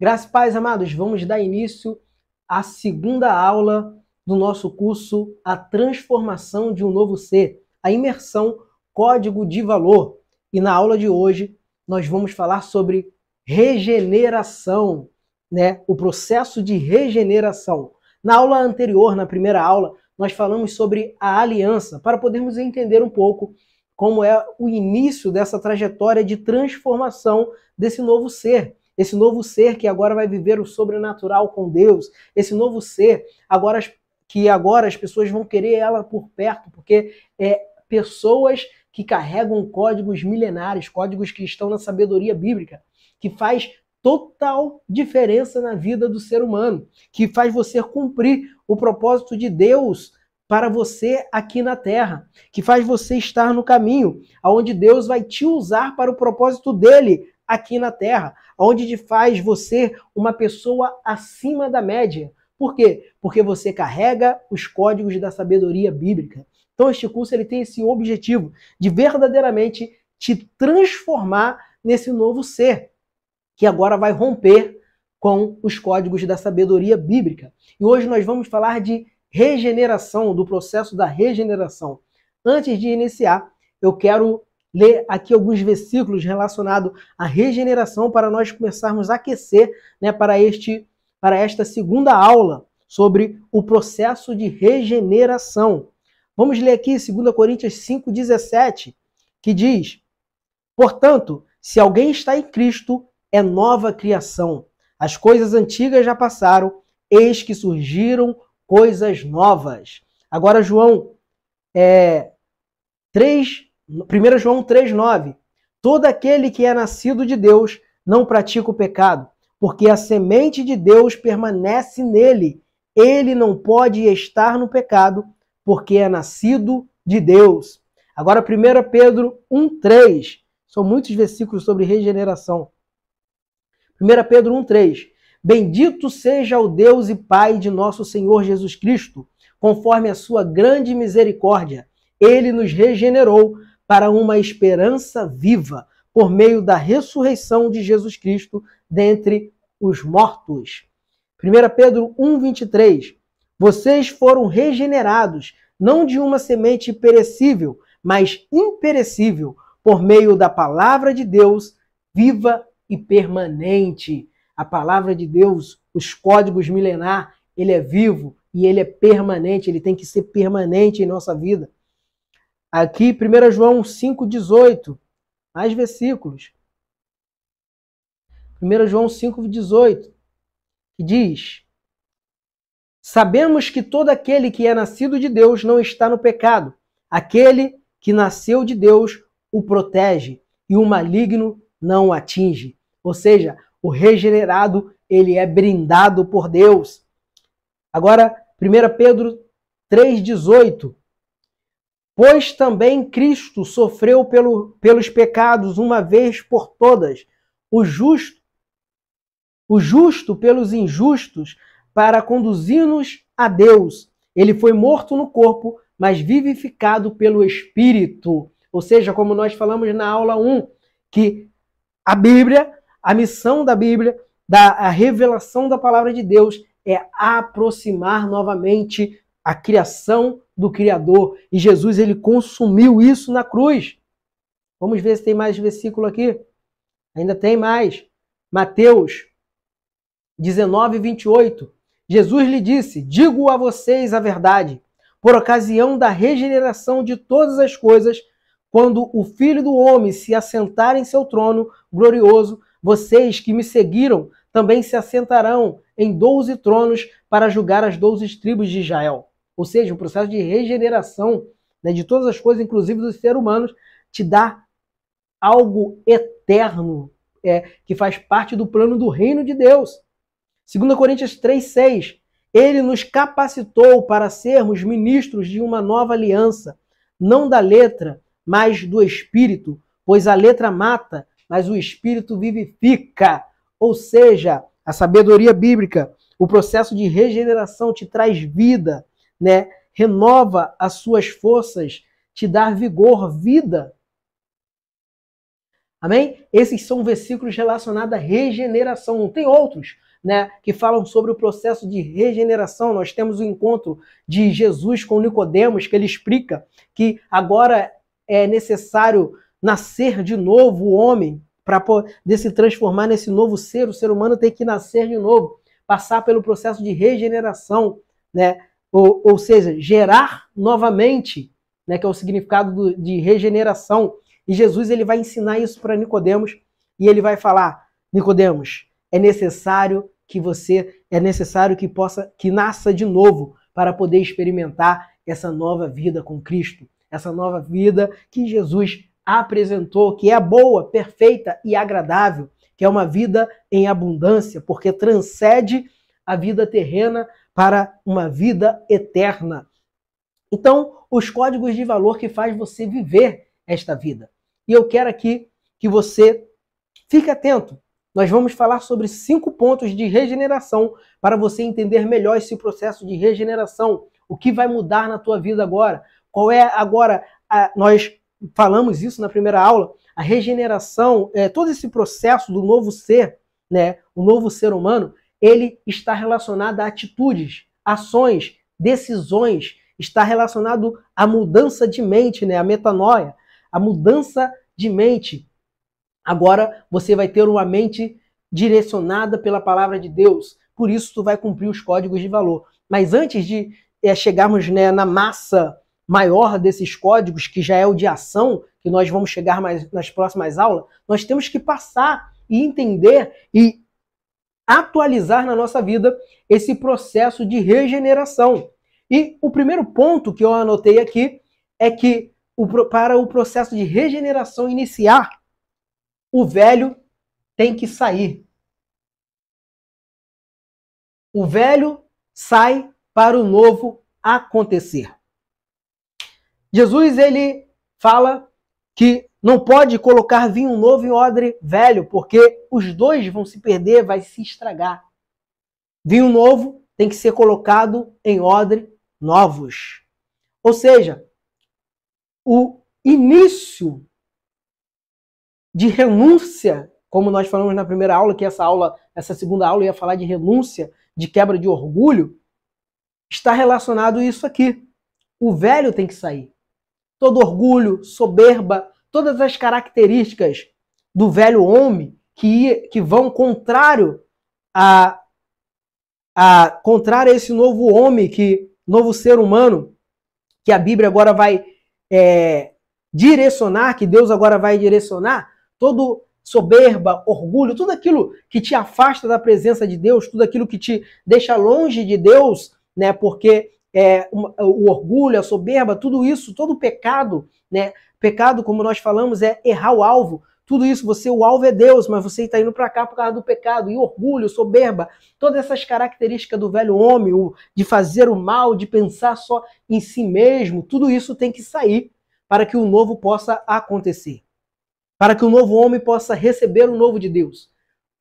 Graças e paz, amados, vamos dar início à segunda aula do nosso curso A Transformação de um Novo Ser, a imersão Código de Valor. E na aula de hoje nós vamos falar sobre regeneração, né? O processo de regeneração. Na aula anterior, na primeira aula, nós falamos sobre a aliança, para podermos entender um pouco como é o início dessa trajetória de transformação desse novo ser. Esse novo ser que agora vai viver o sobrenatural com Deus, esse novo ser agora que agora as pessoas vão querer ela por perto, porque é pessoas que carregam códigos milenares, códigos que estão na sabedoria bíblica, que faz total diferença na vida do ser humano, que faz você cumprir o propósito de Deus para você aqui na terra, que faz você estar no caminho, aonde Deus vai te usar para o propósito dele aqui na terra, onde faz você uma pessoa acima da média. Por quê? Porque você carrega os códigos da sabedoria bíblica. Então este curso ele tem esse objetivo de verdadeiramente te transformar nesse novo ser, que agora vai romper com os códigos da sabedoria bíblica. E hoje nós vamos falar de regeneração, do processo da regeneração. Antes de iniciar, eu quero ler aqui alguns versículos relacionados à regeneração para nós começarmos a aquecer né, para, este, para esta segunda aula sobre o processo de regeneração. Vamos ler aqui 2 Coríntios 5,17, que diz: Portanto, se alguém está em Cristo, é nova criação. As coisas antigas já passaram, eis que surgiram coisas novas. Agora, João é, 3, 1 João 3,9. Todo aquele que é nascido de Deus não pratica o pecado, porque a semente de Deus permanece nele. Ele não pode estar no pecado, porque é nascido de Deus. Agora, 1 Pedro 1,3. São muitos versículos sobre regeneração. 1 Pedro 1,3. Bendito seja o Deus e Pai de nosso Senhor Jesus Cristo, conforme a sua grande misericórdia. Ele nos regenerou para uma esperança viva por meio da ressurreição de Jesus Cristo dentre os mortos. 1 Pedro 1,23 Vocês foram regenerados, não de uma semente perecível, mas imperecível, por meio da palavra de Deus, viva e permanente a palavra de Deus, os códigos milenar, ele é vivo e ele é permanente, ele tem que ser permanente em nossa vida. Aqui, 1 João 5,18, mais versículos. 1 João 5,18, que diz: Sabemos que todo aquele que é nascido de Deus não está no pecado. Aquele que nasceu de Deus o protege e o maligno não o atinge. Ou seja, o regenerado, ele é brindado por Deus. Agora, 1 Pedro 3,18. Pois também Cristo sofreu pelo, pelos pecados uma vez por todas, o justo, o justo pelos injustos, para conduzir-nos a Deus. Ele foi morto no corpo, mas vivificado pelo Espírito. Ou seja, como nós falamos na aula 1, que a Bíblia a missão da Bíblia, da revelação da palavra de Deus, é aproximar novamente a criação do Criador. E Jesus ele consumiu isso na cruz. Vamos ver se tem mais versículo aqui. Ainda tem mais. Mateus 19, 28. Jesus lhe disse: Digo a vocês a verdade, por ocasião da regeneração de todas as coisas, quando o Filho do Homem se assentar em seu trono glorioso, vocês que me seguiram também se assentarão em doze tronos para julgar as doze tribos de Israel. Ou seja, o processo de regeneração né, de todas as coisas, inclusive dos seres humanos, te dá algo eterno, é, que faz parte do plano do reino de Deus. 2 Coríntios 3,6 Ele nos capacitou para sermos ministros de uma nova aliança, não da letra, mas do Espírito, pois a letra mata, mas o espírito vivifica. Ou seja, a sabedoria bíblica, o processo de regeneração te traz vida, né? Renova as suas forças, te dá vigor, vida. Amém? Esses são versículos relacionados à regeneração. Não tem outros, né, que falam sobre o processo de regeneração. Nós temos o encontro de Jesus com Nicodemos, que ele explica que agora é necessário nascer de novo o homem para poder se transformar nesse novo ser. O ser humano tem que nascer de novo, passar pelo processo de regeneração, né? Ou, ou seja, gerar novamente, né? Que é o significado do, de regeneração. E Jesus ele vai ensinar isso para Nicodemos e ele vai falar: Nicodemos, é necessário que você é necessário que possa que nasça de novo para poder experimentar essa nova vida com Cristo, essa nova vida que Jesus apresentou, que é boa, perfeita e agradável, que é uma vida em abundância, porque transcende a vida terrena para uma vida eterna. Então, os códigos de valor que faz você viver esta vida. E eu quero aqui que você fique atento. Nós vamos falar sobre cinco pontos de regeneração para você entender melhor esse processo de regeneração. O que vai mudar na tua vida agora? Qual é agora? A, nós falamos isso na primeira aula. A regeneração, é, todo esse processo do novo ser, né, o novo ser humano, ele está relacionado a atitudes, ações, decisões, está relacionado à mudança de mente, né, a metanoia, a mudança de mente. Agora você vai ter uma mente direcionada pela palavra de Deus. Por isso tu vai cumprir os códigos de valor. Mas antes de é, chegarmos né, na massa maior desses códigos, que já é o de ação, que nós vamos chegar mais nas próximas aulas, nós temos que passar e entender e atualizar na nossa vida esse processo de regeneração. E o primeiro ponto que eu anotei aqui é que o, para o processo de regeneração iniciar, o velho tem que sair. O velho sai para o novo acontecer. Jesus ele fala que não pode colocar vinho novo em odre velho, porque os dois vão se perder, vai se estragar. Vinho novo tem que ser colocado em odre novos. Ou seja, o início de renúncia, como nós falamos na primeira aula, que essa aula, essa segunda aula ia falar de renúncia, de quebra de orgulho, está relacionado a isso aqui. O velho tem que sair todo orgulho, soberba, todas as características do velho homem que, que vão contrário a, a contrário a esse novo homem, que novo ser humano, que a Bíblia agora vai é, direcionar, que Deus agora vai direcionar, todo soberba, orgulho, tudo aquilo que te afasta da presença de Deus, tudo aquilo que te deixa longe de Deus, né? Porque é, o orgulho, a soberba, tudo isso, todo pecado, né? Pecado, como nós falamos, é errar o alvo. Tudo isso, você, o alvo é Deus, mas você está indo para cá por causa do pecado. E orgulho, soberba, todas essas características do velho homem, o, de fazer o mal, de pensar só em si mesmo, tudo isso tem que sair para que o novo possa acontecer. Para que o novo homem possa receber o novo de Deus.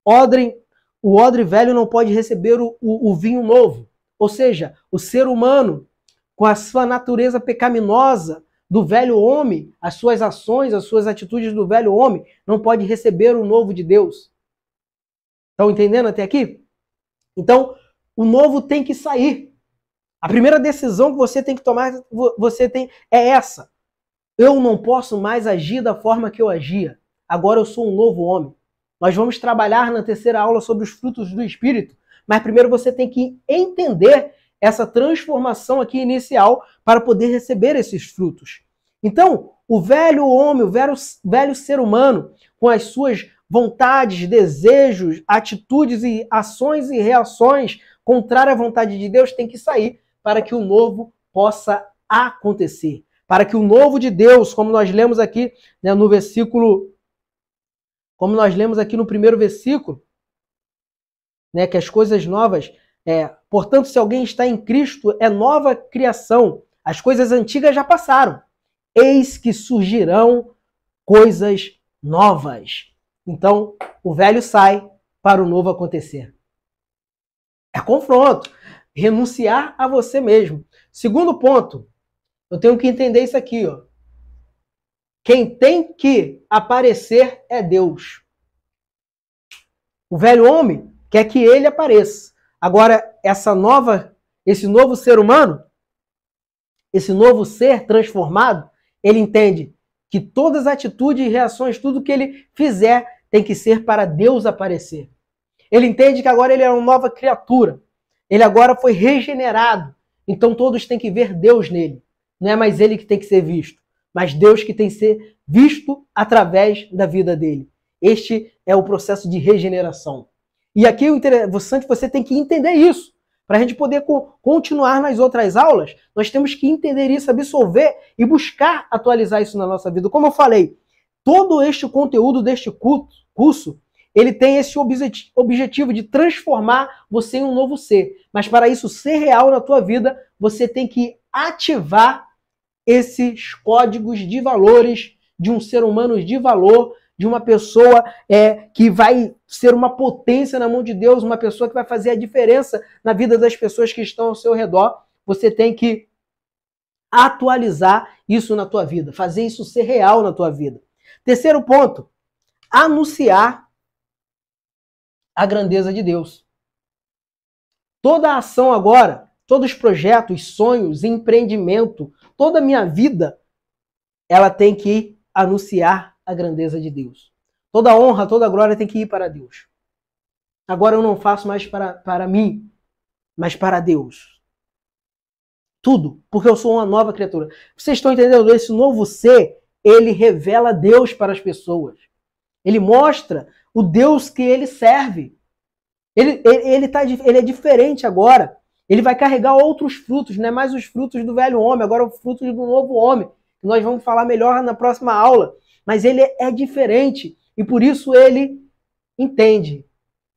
Odre, o odre velho não pode receber o, o, o vinho novo. Ou seja, o ser humano, com a sua natureza pecaminosa do velho homem, as suas ações, as suas atitudes do velho homem, não pode receber o novo de Deus. Estão entendendo até aqui? Então, o novo tem que sair. A primeira decisão que você tem que tomar, você tem é essa. Eu não posso mais agir da forma que eu agia. Agora eu sou um novo homem. Nós vamos trabalhar na terceira aula sobre os frutos do espírito, mas primeiro você tem que entender essa transformação aqui inicial para poder receber esses frutos. Então, o velho homem, o velho, velho ser humano, com as suas vontades, desejos, atitudes e ações e reações contrárias à vontade de Deus, tem que sair para que o novo possa acontecer. Para que o novo de Deus, como nós lemos aqui né, no versículo, como nós lemos aqui no primeiro versículo, né, que as coisas novas, é, portanto, se alguém está em Cristo, é nova criação. As coisas antigas já passaram. Eis que surgirão coisas novas. Então, o velho sai para o novo acontecer. É confronto. Renunciar a você mesmo. Segundo ponto, eu tenho que entender isso aqui, ó. quem tem que aparecer é Deus. O velho homem quer que ele apareça. Agora, essa nova, esse novo ser humano, esse novo ser transformado, ele entende que todas as atitudes e reações, tudo que ele fizer, tem que ser para Deus aparecer. Ele entende que agora ele é uma nova criatura. Ele agora foi regenerado. Então todos têm que ver Deus nele. Não é mais ele que tem que ser visto, mas Deus que tem que ser visto através da vida dele. Este é o processo de regeneração. E aqui o interessante, você tem que entender isso. Para a gente poder continuar nas outras aulas, nós temos que entender isso, absolver e buscar atualizar isso na nossa vida. Como eu falei, todo este conteúdo deste curso, ele tem esse objetivo de transformar você em um novo ser. Mas para isso ser real na tua vida, você tem que ativar esses códigos de valores de um ser humano de valor, de uma pessoa é, que vai ser uma potência na mão de Deus, uma pessoa que vai fazer a diferença na vida das pessoas que estão ao seu redor. Você tem que atualizar isso na tua vida, fazer isso ser real na tua vida. Terceiro ponto, anunciar a grandeza de Deus. Toda a ação agora, todos os projetos, sonhos, empreendimento, toda a minha vida, ela tem que anunciar a grandeza de Deus. Toda honra, toda glória tem que ir para Deus. Agora eu não faço mais para, para mim, mas para Deus. Tudo, porque eu sou uma nova criatura. Vocês estão entendendo? Esse novo ser, ele revela Deus para as pessoas. Ele mostra o Deus que ele serve. Ele, ele, ele, tá, ele é diferente agora. Ele vai carregar outros frutos, não é mais os frutos do velho homem, agora os frutos do novo homem. Nós vamos falar melhor na próxima aula mas ele é diferente e por isso ele entende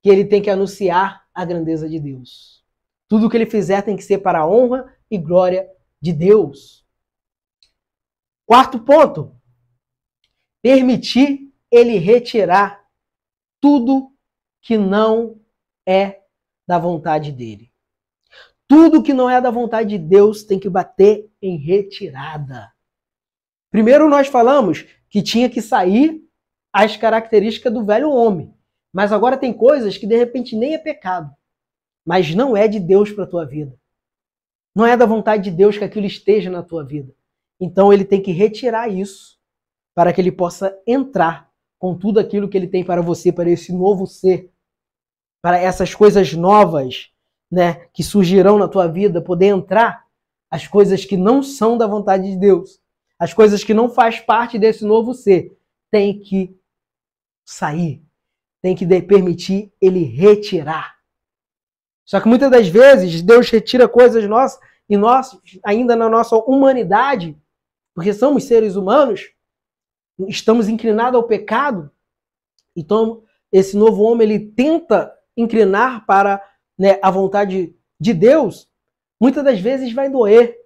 que ele tem que anunciar a grandeza de Deus. Tudo que ele fizer tem que ser para a honra e glória de Deus. Quarto ponto: permitir ele retirar tudo que não é da vontade dele. Tudo que não é da vontade de Deus tem que bater em retirada. Primeiro nós falamos que tinha que sair as características do velho homem. Mas agora tem coisas que de repente nem é pecado, mas não é de Deus para a tua vida. Não é da vontade de Deus que aquilo esteja na tua vida. Então ele tem que retirar isso para que ele possa entrar com tudo aquilo que ele tem para você, para esse novo ser, para essas coisas novas, né, que surgirão na tua vida, poder entrar as coisas que não são da vontade de Deus as coisas que não faz parte desse novo ser, tem que sair, tem que permitir ele retirar. Só que muitas das vezes Deus retira coisas nossas e nós, ainda na nossa humanidade, porque somos seres humanos, estamos inclinados ao pecado. Então, esse novo homem ele tenta inclinar para né, a vontade de Deus. Muitas das vezes vai doer,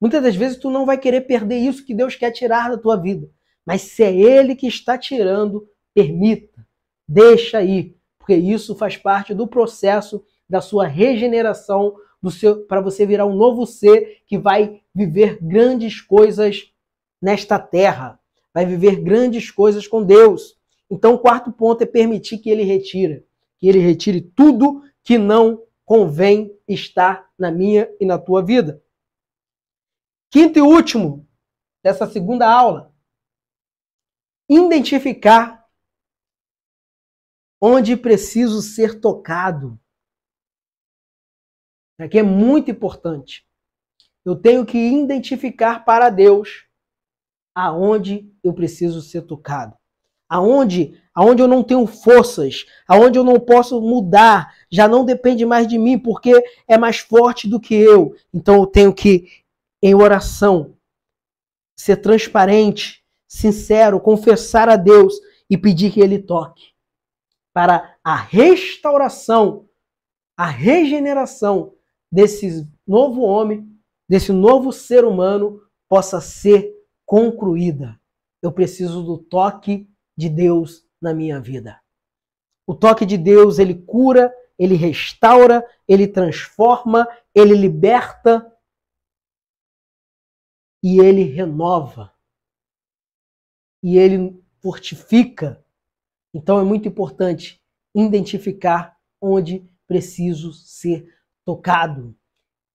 Muitas das vezes tu não vai querer perder isso que Deus quer tirar da tua vida. Mas se é Ele que está tirando, permita, deixa aí, porque isso faz parte do processo da sua regeneração, para você virar um novo ser que vai viver grandes coisas nesta terra, vai viver grandes coisas com Deus. Então, o quarto ponto é permitir que ele retire, que ele retire tudo que não convém estar na minha e na tua vida. Quinto e último dessa segunda aula, identificar onde preciso ser tocado. Aqui é muito importante. Eu tenho que identificar para Deus aonde eu preciso ser tocado. Aonde, aonde eu não tenho forças, aonde eu não posso mudar, já não depende mais de mim, porque é mais forte do que eu. Então eu tenho que em oração, ser transparente, sincero, confessar a Deus e pedir que Ele toque para a restauração, a regeneração desse novo homem, desse novo ser humano possa ser concluída. Eu preciso do toque de Deus na minha vida. O toque de Deus, ele cura, ele restaura, ele transforma, ele liberta, e ele renova. e ele fortifica. Então é muito importante identificar onde preciso ser tocado.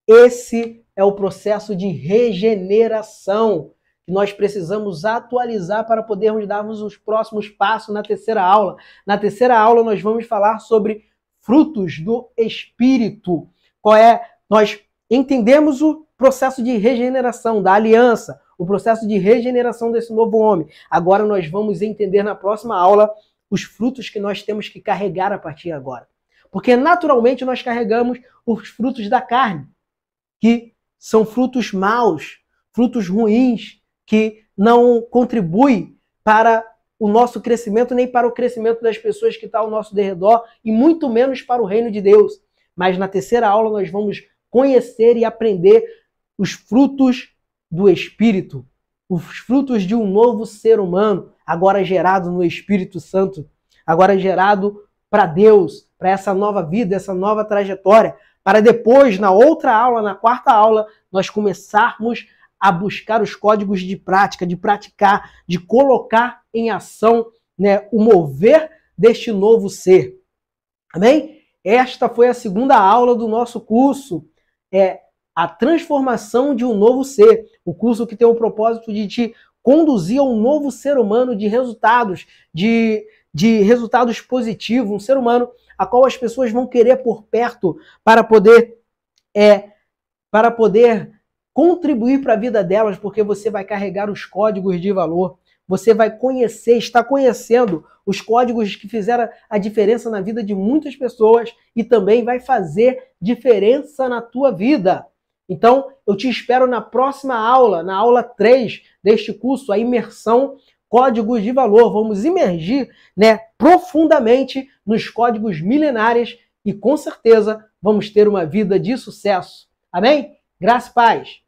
Esse é o processo de regeneração que nós precisamos atualizar para podermos darmos os próximos passos na terceira aula. Na terceira aula nós vamos falar sobre frutos do espírito. Qual é? Nós entendemos o processo de regeneração da aliança, o processo de regeneração desse novo homem. Agora nós vamos entender na próxima aula os frutos que nós temos que carregar a partir de agora. Porque naturalmente nós carregamos os frutos da carne, que são frutos maus, frutos ruins, que não contribui para o nosso crescimento, nem para o crescimento das pessoas que estão ao nosso derredor, e muito menos para o reino de Deus. Mas na terceira aula nós vamos conhecer e aprender os frutos do Espírito, os frutos de um novo ser humano, agora gerado no Espírito Santo, agora gerado para Deus, para essa nova vida, essa nova trajetória, para depois, na outra aula, na quarta aula, nós começarmos a buscar os códigos de prática, de praticar, de colocar em ação né, o mover deste novo ser. Amém? Esta foi a segunda aula do nosso curso. É a transformação de um novo ser. O curso que tem o propósito de te conduzir a um novo ser humano de resultados, de, de resultados positivos, um ser humano a qual as pessoas vão querer por perto para poder é, para poder contribuir para a vida delas, porque você vai carregar os códigos de valor. Você vai conhecer, está conhecendo os códigos que fizeram a diferença na vida de muitas pessoas e também vai fazer diferença na tua vida. Então, eu te espero na próxima aula, na aula 3 deste curso, a imersão códigos de valor. Vamos imergir, né, profundamente nos códigos milenares e com certeza vamos ter uma vida de sucesso. Amém? Graças e paz.